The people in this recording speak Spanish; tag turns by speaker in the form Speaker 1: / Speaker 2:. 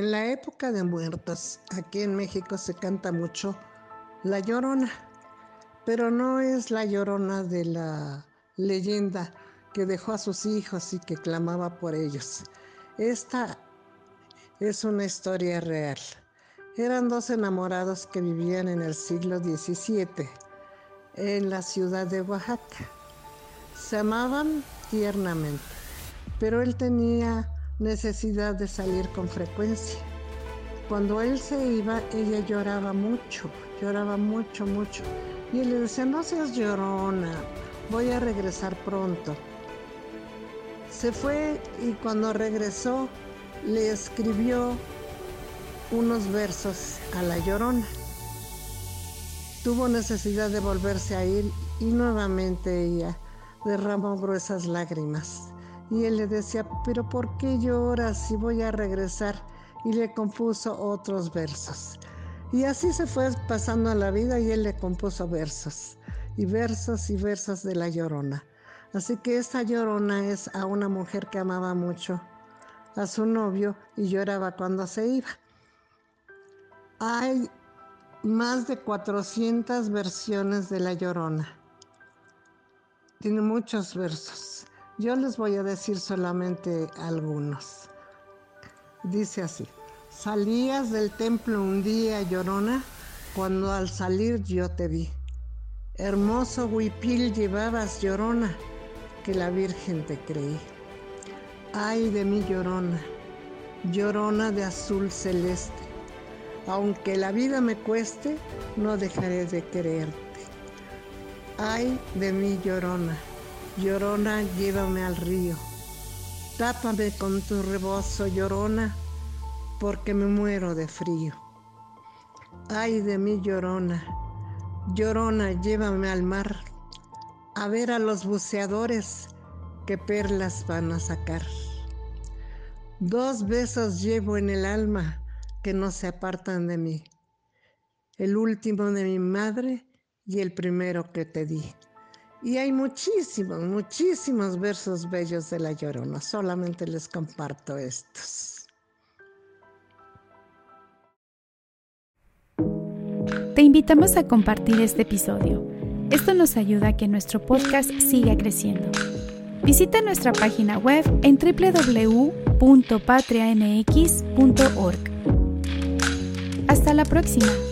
Speaker 1: En la época de muertos, aquí en México se canta mucho La Llorona, pero no es la Llorona de la leyenda que dejó a sus hijos y que clamaba por ellos. Esta es una historia real. Eran dos enamorados que vivían en el siglo XVII en la ciudad de Oaxaca. Se amaban tiernamente, pero él tenía necesidad de salir con frecuencia. Cuando él se iba, ella lloraba mucho, lloraba mucho, mucho. Y él le decía, no seas llorona, voy a regresar pronto. Se fue y cuando regresó le escribió unos versos a la llorona. Tuvo necesidad de volverse a ir y nuevamente ella derramó gruesas lágrimas. Y él le decía, pero ¿por qué lloras si voy a regresar? Y le compuso otros versos. Y así se fue pasando la vida y él le compuso versos. Y versos y versos de la llorona. Así que esta llorona es a una mujer que amaba mucho a su novio y lloraba cuando se iba. Hay más de 400 versiones de la llorona. Tiene muchos versos. Yo les voy a decir solamente algunos. Dice así, salías del templo un día, llorona, cuando al salir yo te vi. Hermoso huipil llevabas, llorona, que la Virgen te creí. Ay de mí, llorona, llorona de azul celeste, aunque la vida me cueste, no dejaré de quererte. Ay de mí, llorona Llorona, llévame al río. Tápame con tu rebozo, llorona, porque me muero de frío. Ay de mí, llorona, llorona, llévame al mar, a ver a los buceadores que perlas van a sacar. Dos besos llevo en el alma que no se apartan de mí, el último de mi madre y el primero que te di. Y hay muchísimos, muchísimos versos bellos de La Llorona. Solamente les comparto estos.
Speaker 2: Te invitamos a compartir este episodio. Esto nos ayuda a que nuestro podcast siga creciendo. Visita nuestra página web en www.patrianx.org. Hasta la próxima.